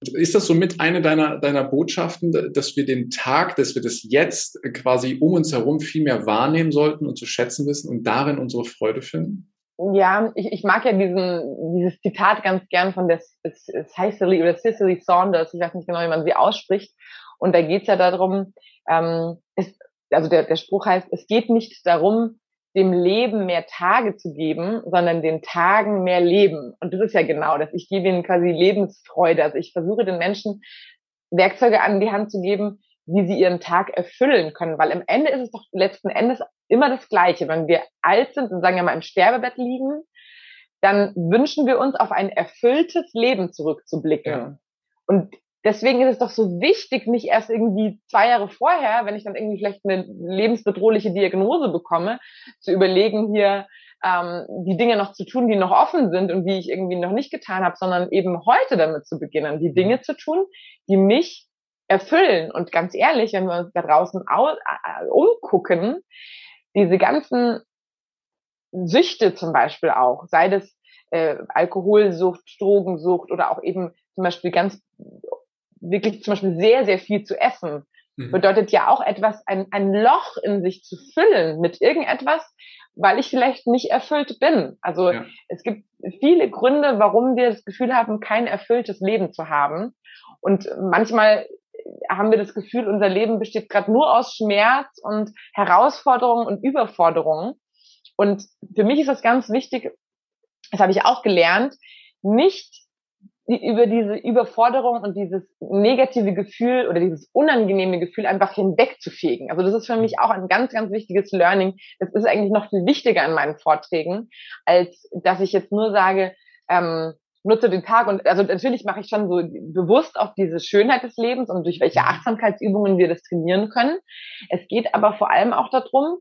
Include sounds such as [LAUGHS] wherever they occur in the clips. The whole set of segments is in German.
Ist das somit eine deiner, deiner Botschaften, dass wir den Tag, dass wir das jetzt quasi um uns herum viel mehr wahrnehmen sollten und zu schätzen wissen und darin unsere Freude finden? Ja, ich, ich mag ja diesen, dieses Zitat ganz gern von der Cicely oder Cicely Saunders, ich weiß nicht genau, wie man sie ausspricht. Und da geht es ja darum, ähm, es, also der, der Spruch heißt, es geht nicht darum, dem Leben mehr Tage zu geben, sondern den Tagen mehr Leben. Und das ist ja genau das. Ich gebe ihnen quasi Lebensfreude. Also ich versuche den Menschen Werkzeuge an die Hand zu geben, wie sie ihren Tag erfüllen können. Weil am Ende ist es doch letzten Endes immer das Gleiche. Wenn wir alt sind und sagen wir mal im Sterbebett liegen, dann wünschen wir uns auf ein erfülltes Leben zurückzublicken. Ja. Und deswegen ist es doch so wichtig, nicht erst irgendwie zwei Jahre vorher, wenn ich dann irgendwie vielleicht eine lebensbedrohliche Diagnose bekomme, zu überlegen, hier ähm, die Dinge noch zu tun, die noch offen sind und die ich irgendwie noch nicht getan habe, sondern eben heute damit zu beginnen, die Dinge zu tun, die mich erfüllen. Und ganz ehrlich, wenn wir uns da draußen äh, umgucken, diese ganzen Süchte zum Beispiel auch, sei das äh, Alkoholsucht, Drogensucht oder auch eben zum Beispiel ganz wirklich zum Beispiel sehr, sehr viel zu essen, mhm. bedeutet ja auch etwas, ein, ein Loch in sich zu füllen mit irgendetwas, weil ich vielleicht nicht erfüllt bin. Also ja. es gibt viele Gründe, warum wir das Gefühl haben, kein erfülltes Leben zu haben. Und manchmal haben wir das Gefühl, unser Leben besteht gerade nur aus Schmerz und Herausforderungen und Überforderungen. Und für mich ist das ganz wichtig, das habe ich auch gelernt, nicht über diese Überforderung und dieses negative Gefühl oder dieses unangenehme Gefühl einfach hinwegzufegen. Also das ist für mich auch ein ganz, ganz wichtiges Learning. Das ist eigentlich noch viel wichtiger in meinen Vorträgen, als dass ich jetzt nur sage, ähm, nutze den Tag und also natürlich mache ich schon so bewusst auf diese Schönheit des Lebens und durch welche Achtsamkeitsübungen wir das trainieren können. Es geht aber vor allem auch darum,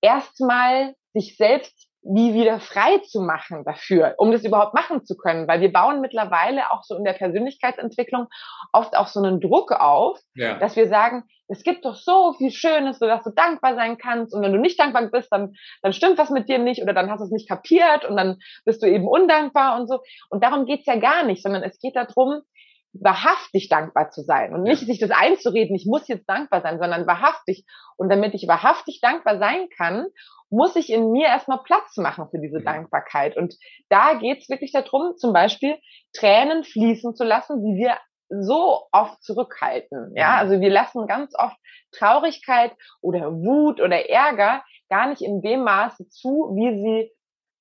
erstmal sich selbst wie wieder frei zu machen dafür, um das überhaupt machen zu können. Weil wir bauen mittlerweile auch so in der Persönlichkeitsentwicklung oft auch so einen Druck auf, ja. dass wir sagen, es gibt doch so viel Schönes, sodass du dankbar sein kannst. Und wenn du nicht dankbar bist, dann, dann stimmt was mit dir nicht oder dann hast du es nicht kapiert und dann bist du eben undankbar und so. Und darum geht's ja gar nicht, sondern es geht darum, wahrhaftig dankbar zu sein und nicht sich das einzureden, ich muss jetzt dankbar sein, sondern wahrhaftig. Und damit ich wahrhaftig dankbar sein kann muss ich in mir erstmal Platz machen für diese mhm. Dankbarkeit. Und da geht's wirklich darum, zum Beispiel Tränen fließen zu lassen, die wir so oft zurückhalten. Ja, also wir lassen ganz oft Traurigkeit oder Wut oder Ärger gar nicht in dem Maße zu, wie sie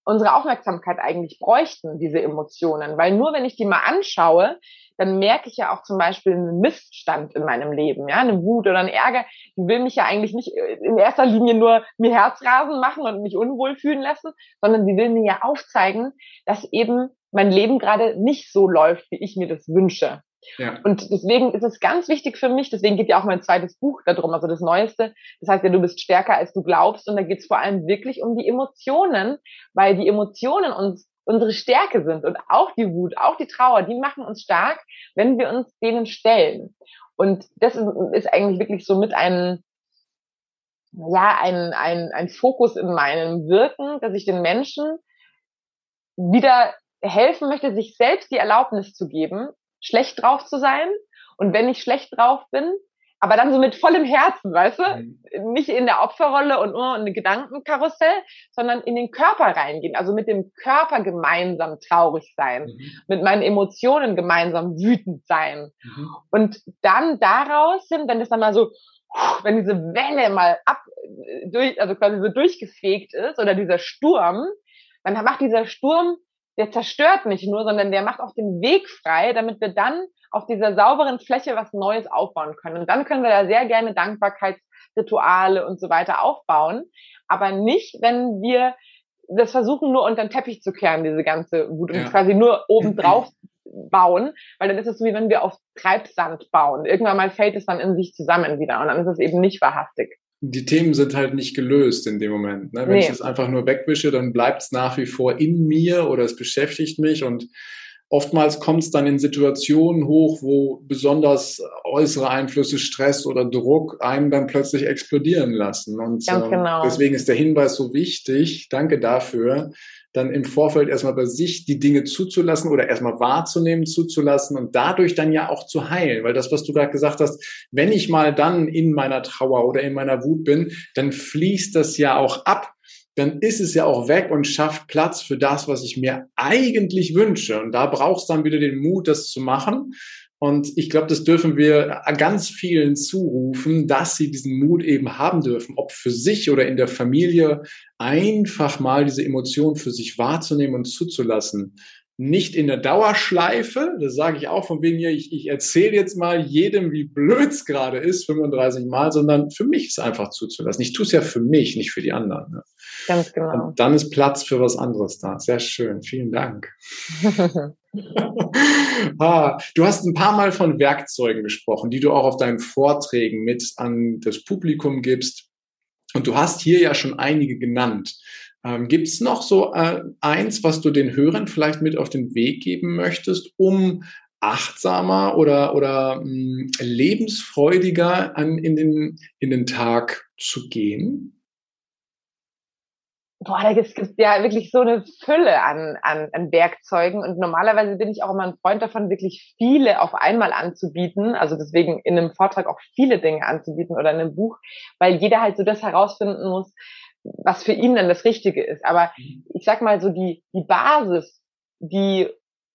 unsere Aufmerksamkeit eigentlich bräuchten, diese Emotionen. Weil nur wenn ich die mal anschaue, dann merke ich ja auch zum Beispiel einen Missstand in meinem Leben, ja, eine Wut oder ein Ärger, die will mich ja eigentlich nicht äh, in erster Linie nur mir Herzrasen machen und mich unwohl fühlen lassen, sondern sie will mir ja aufzeigen, dass eben mein Leben gerade nicht so läuft, wie ich mir das wünsche. Ja. Und deswegen ist es ganz wichtig für mich, deswegen geht ja auch mein zweites Buch darum, also das Neueste. Das heißt ja, du bist stärker, als du glaubst. Und da geht es vor allem wirklich um die Emotionen, weil die Emotionen uns unsere Stärke sind und auch die Wut, auch die Trauer, die machen uns stark, wenn wir uns denen stellen. Und das ist eigentlich wirklich so mit einem, ja, ein, ein, ein Fokus in meinem Wirken, dass ich den Menschen wieder helfen möchte, sich selbst die Erlaubnis zu geben, schlecht drauf zu sein. Und wenn ich schlecht drauf bin, aber dann so mit vollem Herzen, weißt du? Mhm. Nicht in der Opferrolle und nur in Gedankenkarussell, sondern in den Körper reingehen. Also mit dem Körper gemeinsam traurig sein, mhm. mit meinen Emotionen gemeinsam wütend sein. Mhm. Und dann daraus sind, wenn das dann mal so, wenn diese Welle mal ab, durch, also quasi so durchgefegt ist oder dieser Sturm, dann macht dieser Sturm der zerstört nicht nur, sondern der macht auch den Weg frei, damit wir dann auf dieser sauberen Fläche was Neues aufbauen können. Und dann können wir da sehr gerne Dankbarkeitsrituale und so weiter aufbauen, aber nicht, wenn wir das versuchen, nur unter den Teppich zu kehren, diese ganze Wut und ja. quasi nur oben drauf bauen, weil dann ist es so, wie wenn wir auf Treibsand bauen. Irgendwann mal fällt es dann in sich zusammen wieder und dann ist es eben nicht wahrhaftig die Themen sind halt nicht gelöst in dem Moment. Ne? Wenn nee. ich das einfach nur wegwische, dann bleibt es nach wie vor in mir oder es beschäftigt mich und oftmals kommt es dann in Situationen hoch, wo besonders äußere Einflüsse, Stress oder Druck einen dann plötzlich explodieren lassen. Und Ganz ähm, genau. deswegen ist der Hinweis so wichtig. Danke dafür. Dann im Vorfeld erstmal bei sich die Dinge zuzulassen oder erstmal wahrzunehmen, zuzulassen und dadurch dann ja auch zu heilen. Weil das, was du gerade gesagt hast, wenn ich mal dann in meiner Trauer oder in meiner Wut bin, dann fließt das ja auch ab dann ist es ja auch weg und schafft Platz für das, was ich mir eigentlich wünsche. Und da brauchst du dann wieder den Mut, das zu machen. Und ich glaube, das dürfen wir ganz vielen zurufen, dass sie diesen Mut eben haben dürfen, ob für sich oder in der Familie, einfach mal diese Emotion für sich wahrzunehmen und zuzulassen nicht in der Dauerschleife, das sage ich auch von wegen hier, ich, ich erzähle jetzt mal jedem, wie blöd es gerade ist, 35 Mal, sondern für mich ist einfach zuzulassen. Ich tue es ja für mich, nicht für die anderen. Ne? Ganz genau. Und dann ist Platz für was anderes da. Sehr schön, vielen Dank. [LAUGHS] ah, du hast ein paar Mal von Werkzeugen gesprochen, die du auch auf deinen Vorträgen mit an das Publikum gibst. Und du hast hier ja schon einige genannt. Ähm, Gibt es noch so äh, eins, was du den Hörern vielleicht mit auf den Weg geben möchtest, um achtsamer oder, oder mh, hm, lebensfreudiger an, in, den, in den Tag zu gehen? Boah, da gibt es ja wirklich so eine Fülle an, an, an Werkzeugen und normalerweise bin ich auch immer ein Freund davon, wirklich viele auf einmal anzubieten. Also deswegen in einem Vortrag auch viele Dinge anzubieten oder in einem Buch, weil jeder halt so das herausfinden muss, was für ihn dann das Richtige ist. Aber mhm. ich sag mal so die, die Basis, die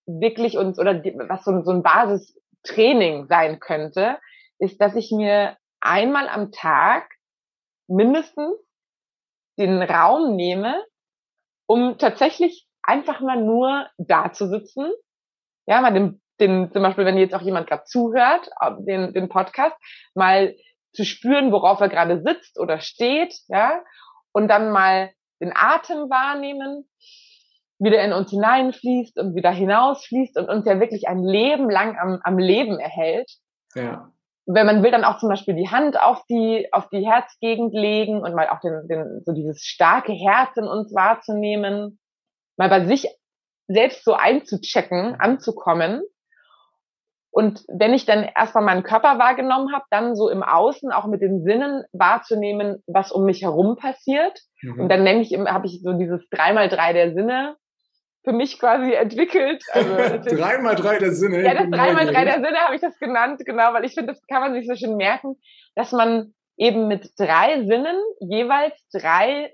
wirklich uns oder die, was so, so ein Basistraining sein könnte, ist, dass ich mir einmal am Tag mindestens den Raum nehme, um tatsächlich einfach mal nur da zu sitzen. Ja, mal den, den zum Beispiel, wenn jetzt auch jemand gerade zuhört, den, den Podcast, mal zu spüren, worauf er gerade sitzt oder steht, ja, und dann mal den Atem wahrnehmen, wieder in uns hineinfließt und wieder hinausfließt und uns ja wirklich ein Leben lang am, am Leben erhält. Ja. Wenn man will, dann auch zum Beispiel die Hand auf die, auf die Herzgegend legen und mal auch den, den, so dieses starke Herz in uns wahrzunehmen, mal bei sich selbst so einzuchecken, anzukommen und wenn ich dann erstmal meinen Körper wahrgenommen habe, dann so im Außen auch mit den Sinnen wahrzunehmen, was um mich herum passiert. Mhm. Und dann nenne ich, habe ich so dieses dreimal drei der Sinne für mich quasi entwickelt. Also [LAUGHS] dreimal drei der Sinne. Ja, das dreimal drei der Sinne habe ich das genannt, genau, weil ich finde, das kann man sich so schön merken, dass man eben mit drei Sinnen jeweils drei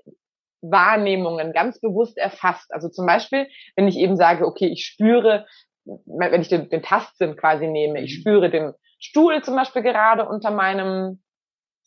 Wahrnehmungen ganz bewusst erfasst. Also zum Beispiel, wenn ich eben sage, okay, ich spüre, wenn ich den, den Tastsinn quasi nehme, ich mhm. spüre den Stuhl zum Beispiel gerade unter meinem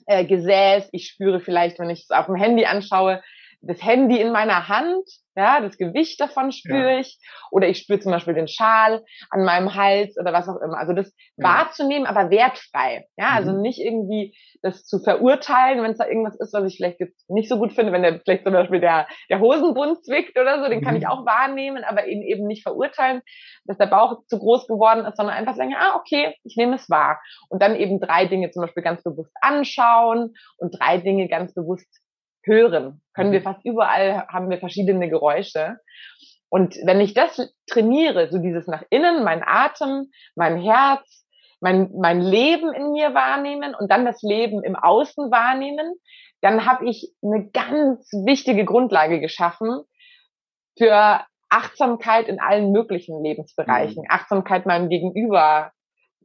äh, Gesäß, ich spüre vielleicht, wenn ich es auf dem Handy anschaue, das Handy in meiner Hand, ja, das Gewicht davon spüre ja. ich, oder ich spüre zum Beispiel den Schal an meinem Hals oder was auch immer. Also das ja. wahrzunehmen, aber wertfrei, ja, also mhm. nicht irgendwie das zu verurteilen, wenn es da irgendwas ist, was ich vielleicht jetzt nicht so gut finde, wenn der vielleicht zum Beispiel der, der Hosenbund zwickt oder so, den mhm. kann ich mhm. auch wahrnehmen, aber ihn eben nicht verurteilen, dass der Bauch zu groß geworden ist, sondern einfach sagen, ah, okay, ich nehme es wahr. Und dann eben drei Dinge zum Beispiel ganz bewusst anschauen und drei Dinge ganz bewusst hören. Können wir mhm. fast überall, haben wir verschiedene Geräusche. Und wenn ich das trainiere, so dieses nach innen, mein Atem, mein Herz, mein, mein Leben in mir wahrnehmen und dann das Leben im Außen wahrnehmen, dann habe ich eine ganz wichtige Grundlage geschaffen für Achtsamkeit in allen möglichen Lebensbereichen. Mhm. Achtsamkeit meinem Gegenüber,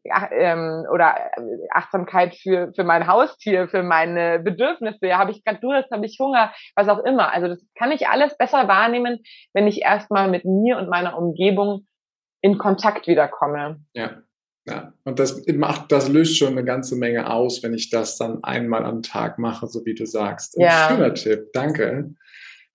ähm, oder äh, Achtsamkeit für, für mein Haustier, für meine Bedürfnisse, ja, habe ich gerade Durst, habe ich Hunger, was auch immer. Also das kann ich alles besser wahrnehmen, wenn ich erstmal mit mir und meiner Umgebung in Kontakt wiederkomme. Ja. Ja, und das macht, das löst schon eine ganze Menge aus, wenn ich das dann einmal am Tag mache, so wie du sagst. Ein ja. schöner Tipp, danke.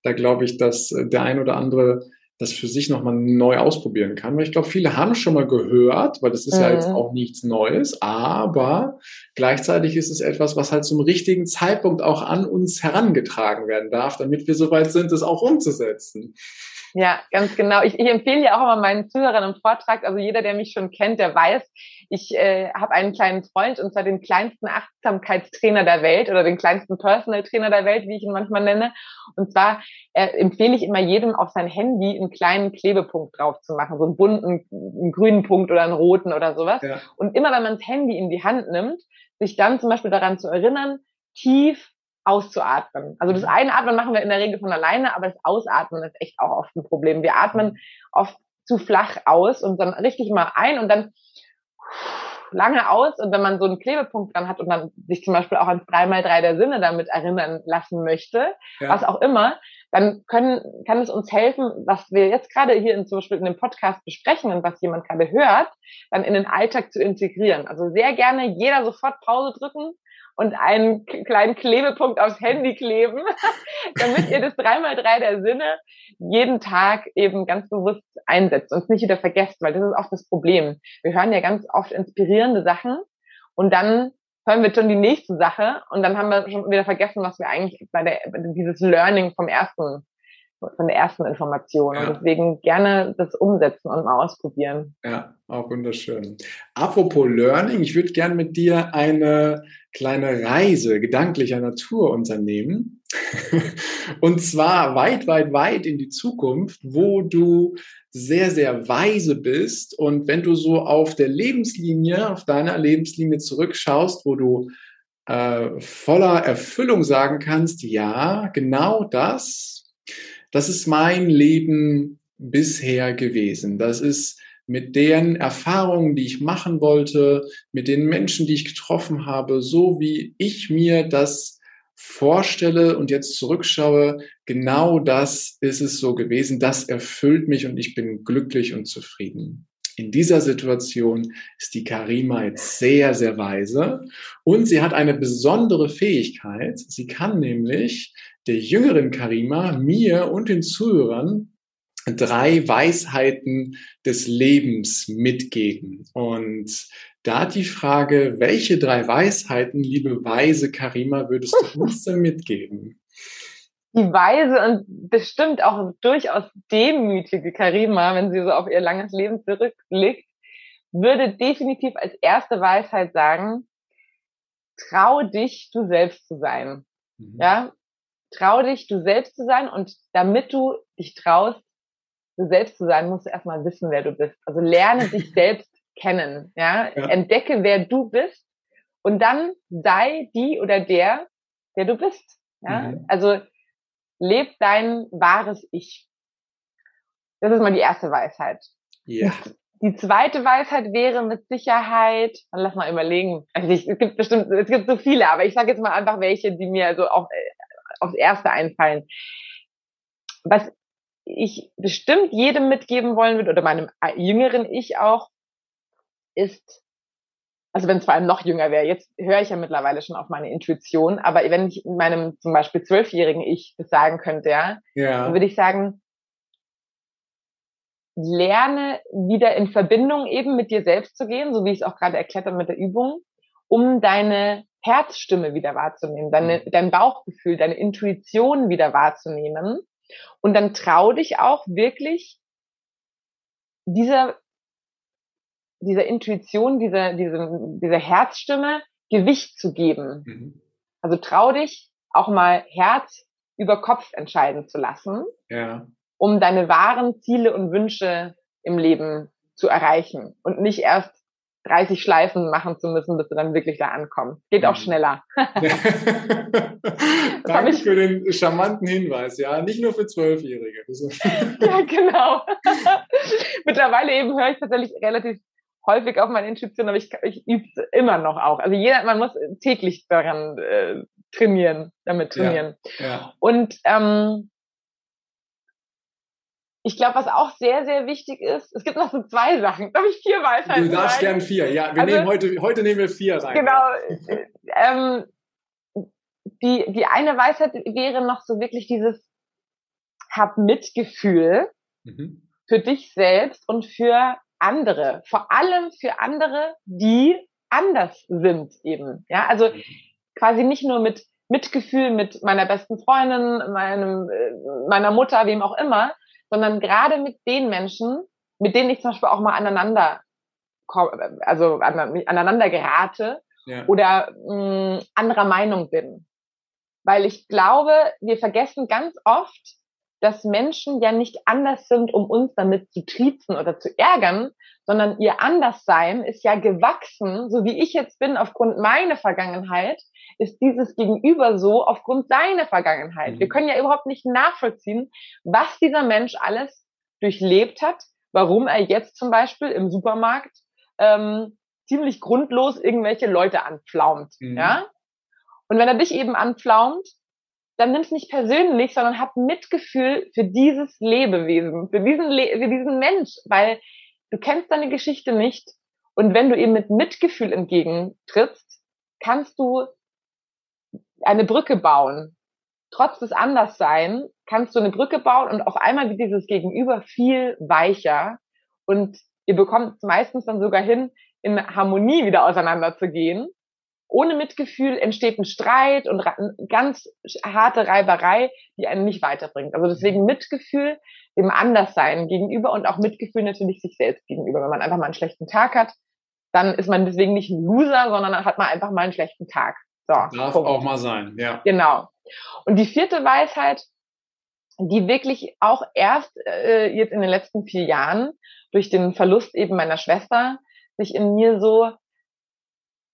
Da glaube ich, dass äh, der ein oder andere das für sich nochmal neu ausprobieren kann. Weil ich glaube, viele haben schon mal gehört, weil das ist mhm. ja jetzt mhm. auch nichts Neues, aber gleichzeitig ist es etwas, was halt zum richtigen Zeitpunkt auch an uns herangetragen werden darf, damit wir soweit sind, es auch umzusetzen. Ja, ganz genau. Ich, ich empfehle ja auch immer meinen Zuhörern im Vortrag, also jeder, der mich schon kennt, der weiß, ich äh, habe einen kleinen Freund und zwar den kleinsten Achtsamkeitstrainer der Welt oder den kleinsten Personal Trainer der Welt, wie ich ihn manchmal nenne. Und zwar äh, empfehle ich immer jedem auf sein Handy einen kleinen Klebepunkt drauf zu machen, so einen bunten, einen grünen Punkt oder einen roten oder sowas. Ja. Und immer wenn man das Handy in die Hand nimmt, sich dann zum Beispiel daran zu erinnern, tief auszuatmen. Also das mhm. Einatmen machen wir in der Regel von alleine, aber das Ausatmen ist echt auch oft ein Problem. Wir atmen mhm. oft zu flach aus und dann richtig mal ein und dann lange aus und wenn man so einen Klebepunkt dran hat und dann sich zum Beispiel auch ans 3x3 der Sinne damit erinnern lassen möchte, ja. was auch immer, dann können, kann es uns helfen, was wir jetzt gerade hier in, zum Beispiel in dem Podcast besprechen und was jemand gerade hört, dann in den Alltag zu integrieren. Also sehr gerne jeder sofort Pause drücken und einen kleinen Klebepunkt aufs Handy kleben, [LAUGHS] damit ihr das 3x3 der Sinne jeden Tag eben ganz bewusst einsetzt und es nicht wieder vergesst, weil das ist auch das Problem. Wir hören ja ganz oft inspirierende Sachen und dann hören wir schon die nächste Sache und dann haben wir schon wieder vergessen, was wir eigentlich bei der, dieses Learning vom ersten von der ersten Information. Ja. Und deswegen gerne das umsetzen und mal ausprobieren. Ja, auch wunderschön. Apropos Learning, ich würde gerne mit dir eine kleine Reise gedanklicher Natur unternehmen. [LAUGHS] und zwar weit, weit, weit in die Zukunft, wo du sehr, sehr weise bist. Und wenn du so auf der Lebenslinie, auf deiner Lebenslinie zurückschaust, wo du äh, voller Erfüllung sagen kannst, ja, genau das das ist mein Leben bisher gewesen. Das ist mit den Erfahrungen, die ich machen wollte, mit den Menschen, die ich getroffen habe, so wie ich mir das vorstelle und jetzt zurückschaue, genau das ist es so gewesen. Das erfüllt mich und ich bin glücklich und zufrieden. In dieser Situation ist die Karima jetzt sehr, sehr weise und sie hat eine besondere Fähigkeit. Sie kann nämlich der jüngeren Karima, mir und den Zuhörern drei Weisheiten des Lebens mitgeben. Und da die Frage, welche drei Weisheiten, liebe weise Karima, würdest du uns denn mitgeben? Die weise und bestimmt auch durchaus demütige Karima, wenn sie so auf ihr langes Leben zurückblickt, würde definitiv als erste Weisheit sagen, trau dich, du selbst zu sein. Mhm. Ja, trau dich, du selbst zu sein und damit du dich traust, du selbst zu sein, musst du erstmal wissen, wer du bist. Also lerne dich [LAUGHS] selbst kennen, ja? ja? Entdecke, wer du bist und dann sei die oder der, der du bist, ja? Mhm. Also leb dein wahres Ich. Das ist mal die erste Weisheit. Ja. Die zweite Weisheit wäre mit Sicherheit, lass mal überlegen. Also ich, es gibt bestimmt, es gibt so viele, aber ich sage jetzt mal einfach welche, die mir so auch äh, aufs Erste einfallen. Was ich bestimmt jedem mitgeben wollen würde, oder meinem jüngeren Ich auch, ist, also wenn es vor allem noch jünger wäre, jetzt höre ich ja mittlerweile schon auf meine Intuition, aber wenn ich meinem zum Beispiel zwölfjährigen Ich das sagen könnte, ja, ja. dann würde ich sagen, lerne wieder in Verbindung eben mit dir selbst zu gehen, so wie ich es auch gerade erklärt habe mit der Übung, um deine Herzstimme wieder wahrzunehmen, deine, mhm. dein Bauchgefühl, deine Intuition wieder wahrzunehmen. Und dann trau dich auch wirklich dieser, dieser Intuition, dieser, dieser, dieser Herzstimme Gewicht zu geben. Mhm. Also trau dich auch mal Herz über Kopf entscheiden zu lassen, ja. um deine wahren Ziele und Wünsche im Leben zu erreichen und nicht erst 30 Schleifen machen zu müssen, bis du dann wirklich da ankommst. Geht auch mhm. schneller. [LAUGHS] Danke für den charmanten Hinweis, ja. Nicht nur für Zwölfjährige. [LAUGHS] ja, genau. [LAUGHS] Mittlerweile eben höre ich tatsächlich relativ häufig auf meine Intuition, aber ich, ich übe es immer noch auch. Also jeder, man muss täglich daran äh, trainieren, damit trainieren. Ja, ja. Und ähm, ich glaube, was auch sehr, sehr wichtig ist, es gibt noch so zwei Sachen. Darf ich vier Weisheiten Du darfst gern vier, ja. Wir also, nehmen heute, heute nehmen wir vier rein. Genau. Ähm, die, die eine Weisheit wäre noch so wirklich dieses, hab Mitgefühl mhm. für dich selbst und für andere. Vor allem für andere, die anders sind eben. Ja, also mhm. quasi nicht nur mit Mitgefühl mit meiner besten Freundin, meinem, äh, meiner Mutter, wem auch immer, sondern gerade mit den Menschen, mit denen ich zum Beispiel auch mal aneinander, also aneinander gerate ja. oder mh, anderer Meinung bin. Weil ich glaube, wir vergessen ganz oft, dass Menschen ja nicht anders sind, um uns damit zu triezen oder zu ärgern, sondern ihr Anderssein ist ja gewachsen, so wie ich jetzt bin aufgrund meiner Vergangenheit, ist dieses Gegenüber so aufgrund seiner Vergangenheit. Mhm. Wir können ja überhaupt nicht nachvollziehen, was dieser Mensch alles durchlebt hat, warum er jetzt zum Beispiel im Supermarkt ähm, ziemlich grundlos irgendwelche Leute anpflaumt. Mhm. Ja? Und wenn er dich eben anpflaumt, dann nimm es nicht persönlich, sondern hab Mitgefühl für dieses Lebewesen, für diesen, Le für diesen Mensch, weil du kennst deine Geschichte nicht. Und wenn du ihm mit Mitgefühl entgegentrittst, kannst du eine Brücke bauen. Trotz des Anderssein kannst du eine Brücke bauen und auf einmal wird dieses Gegenüber viel weicher und ihr bekommt meistens dann sogar hin, in Harmonie wieder auseinanderzugehen ohne Mitgefühl entsteht ein Streit und ganz harte Reiberei, die einen nicht weiterbringt. Also deswegen Mitgefühl dem Anderssein gegenüber und auch Mitgefühl natürlich sich selbst gegenüber. Wenn man einfach mal einen schlechten Tag hat, dann ist man deswegen nicht ein Loser, sondern dann hat man einfach mal einen schlechten Tag. So, Darf Punkt. auch mal sein, ja. Genau. Und die vierte Weisheit, die wirklich auch erst äh, jetzt in den letzten vier Jahren durch den Verlust eben meiner Schwester sich in mir so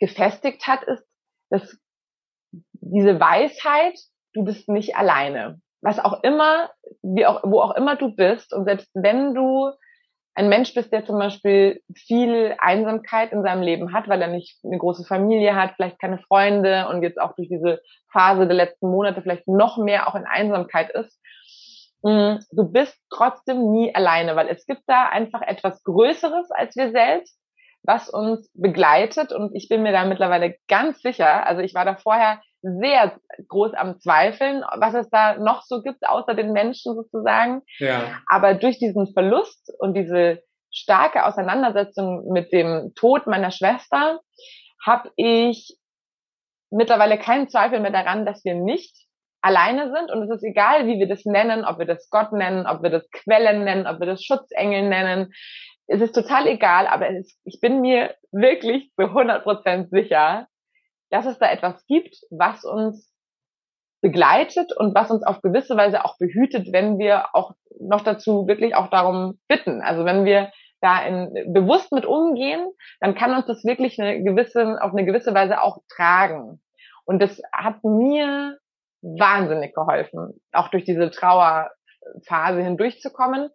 gefestigt hat, ist, dass diese Weisheit, du bist nicht alleine. Was auch immer, wie auch, wo auch immer du bist und selbst wenn du ein Mensch bist, der zum Beispiel viel Einsamkeit in seinem Leben hat, weil er nicht eine große Familie hat, vielleicht keine Freunde und jetzt auch durch diese Phase der letzten Monate vielleicht noch mehr auch in Einsamkeit ist, mm, du bist trotzdem nie alleine, weil es gibt da einfach etwas Größeres als wir selbst was uns begleitet. Und ich bin mir da mittlerweile ganz sicher, also ich war da vorher sehr groß am Zweifeln, was es da noch so gibt, außer den Menschen sozusagen. Ja. Aber durch diesen Verlust und diese starke Auseinandersetzung mit dem Tod meiner Schwester habe ich mittlerweile keinen Zweifel mehr daran, dass wir nicht alleine sind und es ist egal, wie wir das nennen, ob wir das Gott nennen, ob wir das Quellen nennen, ob wir das Schutzengel nennen es ist total egal, aber ist, ich bin mir wirklich zu 100% sicher, dass es da etwas gibt, was uns begleitet und was uns auf gewisse Weise auch behütet, wenn wir auch noch dazu wirklich auch darum bitten. Also wenn wir da in, bewusst mit umgehen, dann kann uns das wirklich eine gewisse, auf eine gewisse Weise auch tragen. Und das hat mir wahnsinnig geholfen, auch durch diese Trauerphase hindurchzukommen.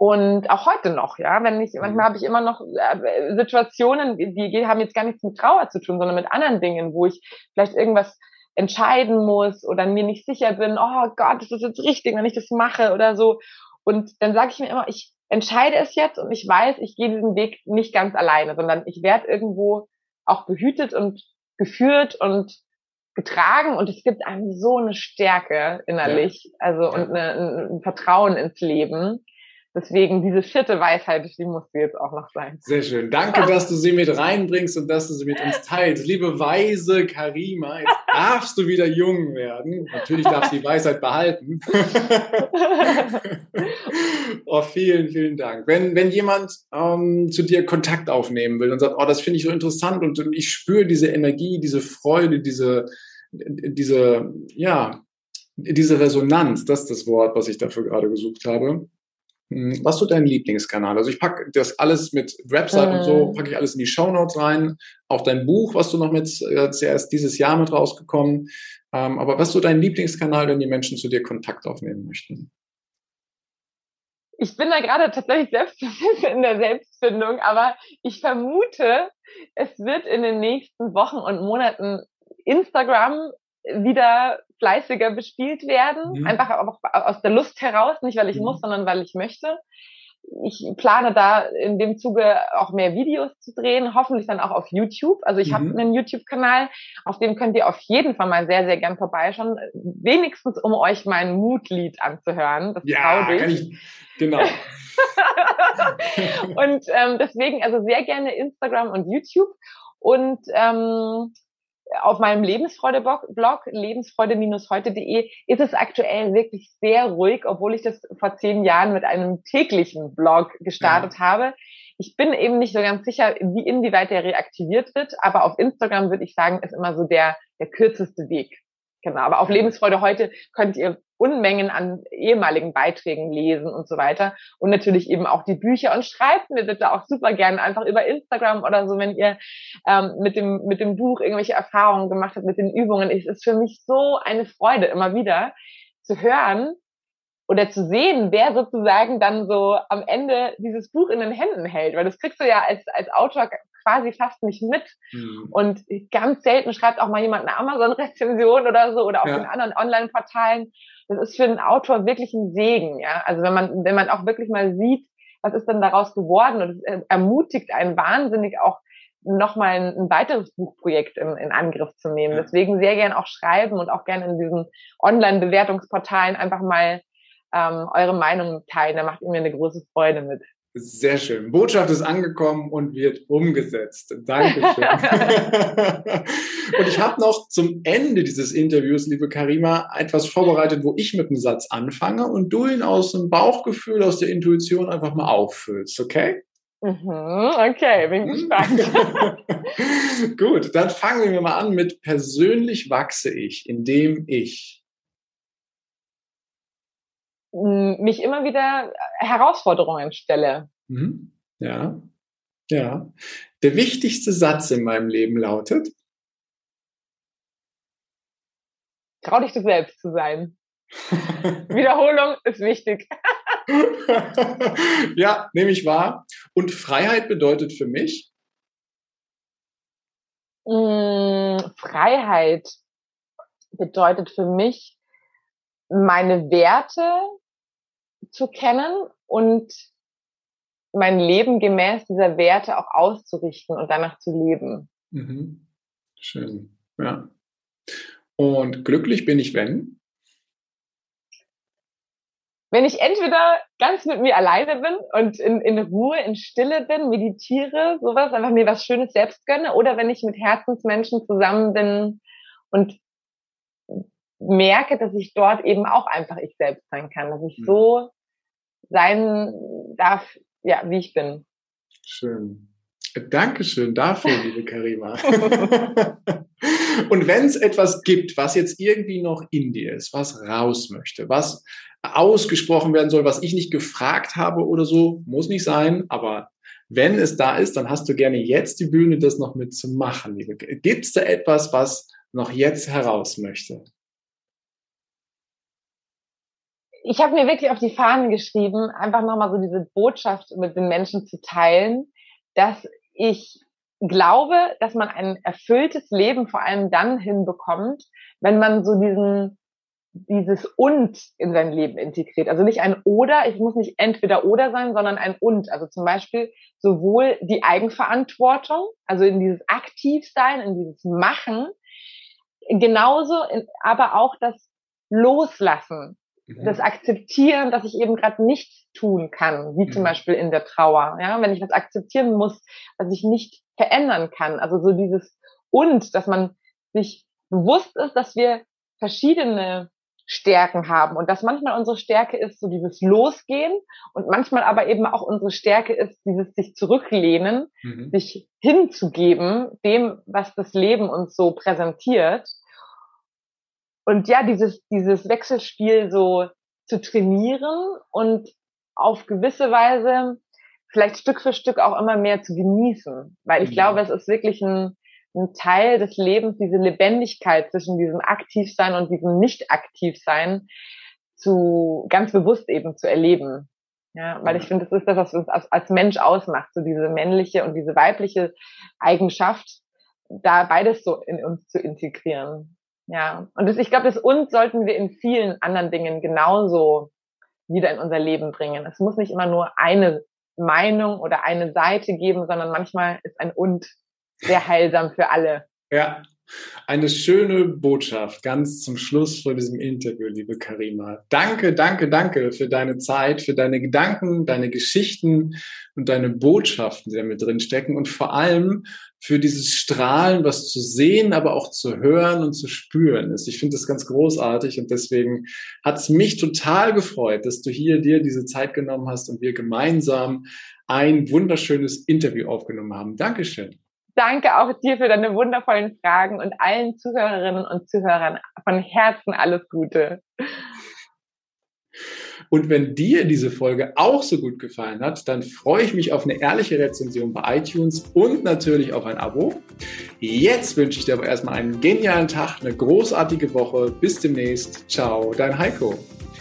Und auch heute noch, ja, wenn ich, manchmal mhm. habe ich immer noch äh, Situationen, die haben jetzt gar nichts mit Trauer zu tun, sondern mit anderen Dingen, wo ich vielleicht irgendwas entscheiden muss oder mir nicht sicher bin, oh Gott, ist das jetzt richtig, wenn ich das mache oder so. Und dann sage ich mir immer, ich entscheide es jetzt und ich weiß, ich gehe diesen Weg nicht ganz alleine, sondern ich werde irgendwo auch behütet und geführt und getragen und es gibt einem so eine Stärke innerlich, ja. also und eine, ein Vertrauen ins Leben Deswegen diese vierte Weisheit, die muss sie jetzt auch noch sein. Sehr schön. Danke, dass du sie mit reinbringst und dass du sie mit uns teilst. Liebe weise Karima, jetzt darfst du wieder jung werden. Natürlich darfst du die Weisheit behalten. [LAUGHS] oh, vielen, vielen Dank. Wenn, wenn jemand ähm, zu dir Kontakt aufnehmen will und sagt, oh, das finde ich so interessant und, und ich spüre diese Energie, diese Freude, diese, diese, ja, diese Resonanz, das ist das Wort, was ich dafür gerade gesucht habe was ist so dein Lieblingskanal? Also ich packe das alles mit Website äh. und so, äh. packe ich alles in die Show Notes rein. Auch dein Buch, was du noch mit, äh, ist ja erst dieses Jahr mit rausgekommen. Ähm, aber was ist so dein Lieblingskanal, wenn die Menschen zu dir Kontakt aufnehmen möchten? Ich bin da gerade tatsächlich selbst [LAUGHS] in der Selbstfindung, aber ich vermute, es wird in den nächsten Wochen und Monaten Instagram wieder fleißiger bespielt werden. Mhm. Einfach auch aus der Lust heraus, nicht weil ich mhm. muss, sondern weil ich möchte. Ich plane da in dem Zuge auch mehr Videos zu drehen, hoffentlich dann auch auf YouTube. Also ich mhm. habe einen YouTube-Kanal, auf dem könnt ihr auf jeden Fall mal sehr, sehr gern vorbeischauen. Wenigstens, um euch mein Mutlied anzuhören. Das ja, kann ich, genau. [LAUGHS] und ähm, deswegen also sehr gerne Instagram und YouTube. Und ähm, auf meinem Lebensfreude-Blog, lebensfreude-heute.de, ist es aktuell wirklich sehr ruhig, obwohl ich das vor zehn Jahren mit einem täglichen Blog gestartet ja. habe. Ich bin eben nicht so ganz sicher, wie inwieweit der reaktiviert wird, aber auf Instagram würde ich sagen, ist immer so der, der kürzeste Weg. Genau, aber auf Lebensfreude heute könnt ihr Unmengen an ehemaligen Beiträgen lesen und so weiter. Und natürlich eben auch die Bücher und schreibt mir bitte auch super gerne einfach über Instagram oder so, wenn ihr ähm, mit, dem, mit dem Buch irgendwelche Erfahrungen gemacht habt, mit den Übungen. Es ist für mich so eine Freude immer wieder zu hören, oder zu sehen, wer sozusagen dann so am Ende dieses Buch in den Händen hält, weil das kriegst du ja als, als Autor quasi fast nicht mit. Mhm. Und ganz selten schreibt auch mal jemand eine Amazon-Rezension oder so oder auf ja. den anderen Online-Portalen. Das ist für einen Autor wirklich ein Segen, ja. Also wenn man, wenn man auch wirklich mal sieht, was ist denn daraus geworden und es ermutigt einen wahnsinnig auch nochmal ein, ein weiteres Buchprojekt in, in Angriff zu nehmen. Ja. Deswegen sehr gern auch schreiben und auch gerne in diesen Online-Bewertungsportalen einfach mal ähm, eure Meinung teilen. Da macht ihr mir eine große Freude mit. Sehr schön. Botschaft ist angekommen und wird umgesetzt. Dankeschön. [LAUGHS] und ich habe noch zum Ende dieses Interviews, liebe Karima, etwas vorbereitet, wo ich mit einem Satz anfange und du ihn aus dem Bauchgefühl, aus der Intuition einfach mal auffüllst, okay? Mhm, okay, bin gespannt. [LAUGHS] Gut, dann fangen wir mal an mit persönlich wachse ich, indem ich mich immer wieder Herausforderungen stelle. Mhm. Ja, ja. Der wichtigste Satz in meinem Leben lautet? Trau dich du selbst zu sein. [LAUGHS] Wiederholung ist wichtig. [LAUGHS] ja, nehme ich wahr. Und Freiheit bedeutet für mich? Freiheit bedeutet für mich, meine Werte zu kennen und mein Leben gemäß dieser Werte auch auszurichten und danach zu leben. Mhm. Schön, ja. Und glücklich bin ich, wenn? Wenn ich entweder ganz mit mir alleine bin und in, in Ruhe, in Stille bin, meditiere, sowas, einfach mir was Schönes selbst gönne, oder wenn ich mit Herzensmenschen zusammen bin und merke, dass ich dort eben auch einfach ich selbst sein kann, dass ich mhm. so sein darf, ja, wie ich bin. Schön. Dankeschön dafür, [LAUGHS] liebe Karima. [LAUGHS] Und wenn es etwas gibt, was jetzt irgendwie noch in dir ist, was raus möchte, was ausgesprochen werden soll, was ich nicht gefragt habe oder so, muss nicht sein, aber wenn es da ist, dann hast du gerne jetzt die Bühne, das noch mitzumachen. Gibt es da etwas, was noch jetzt heraus möchte? Ich habe mir wirklich auf die Fahnen geschrieben, einfach nochmal so diese Botschaft mit den Menschen zu teilen, dass ich glaube, dass man ein erfülltes Leben vor allem dann hinbekommt, wenn man so diesen dieses und in sein Leben integriert. Also nicht ein oder, ich muss nicht entweder oder sein, sondern ein und. Also zum Beispiel sowohl die Eigenverantwortung, also in dieses Aktivsein, in dieses Machen, genauso, aber auch das Loslassen. Das Akzeptieren, dass ich eben gerade nichts tun kann, wie zum mhm. Beispiel in der Trauer. Ja, wenn ich was akzeptieren muss, was ich nicht verändern kann. Also so dieses und, dass man sich bewusst ist, dass wir verschiedene Stärken haben und dass manchmal unsere Stärke ist so dieses Losgehen und manchmal aber eben auch unsere Stärke ist dieses sich zurücklehnen, mhm. sich hinzugeben dem, was das Leben uns so präsentiert und ja, dieses, dieses Wechselspiel so zu trainieren und auf gewisse Weise vielleicht Stück für Stück auch immer mehr zu genießen. Weil ich mhm. glaube, es ist wirklich ein, ein Teil des Lebens, diese Lebendigkeit zwischen diesem Aktivsein und diesem Nicht-Aktivsein zu ganz bewusst eben zu erleben. Ja, weil ich finde, das ist das, was uns als, als Mensch ausmacht, so diese männliche und diese weibliche Eigenschaft, da beides so in uns zu integrieren. Ja, und das, ich glaube, das uns sollten wir in vielen anderen Dingen genauso wieder in unser Leben bringen. Es muss nicht immer nur eine Meinung oder eine Seite geben, sondern manchmal ist ein und sehr heilsam für alle. Ja, eine schöne Botschaft ganz zum Schluss vor diesem Interview, liebe Karima. Danke, danke, danke für deine Zeit, für deine Gedanken, deine Geschichten und deine Botschaften, die da mit drin stecken und vor allem für dieses Strahlen, was zu sehen, aber auch zu hören und zu spüren ist. Ich finde das ganz großartig und deswegen hat es mich total gefreut, dass du hier dir diese Zeit genommen hast und wir gemeinsam ein wunderschönes Interview aufgenommen haben. Dankeschön. Danke auch dir für deine wundervollen Fragen und allen Zuhörerinnen und Zuhörern von Herzen alles Gute. Und wenn dir diese Folge auch so gut gefallen hat, dann freue ich mich auf eine ehrliche Rezension bei iTunes und natürlich auf ein Abo. Jetzt wünsche ich dir aber erstmal einen genialen Tag, eine großartige Woche. Bis demnächst. Ciao, dein Heiko.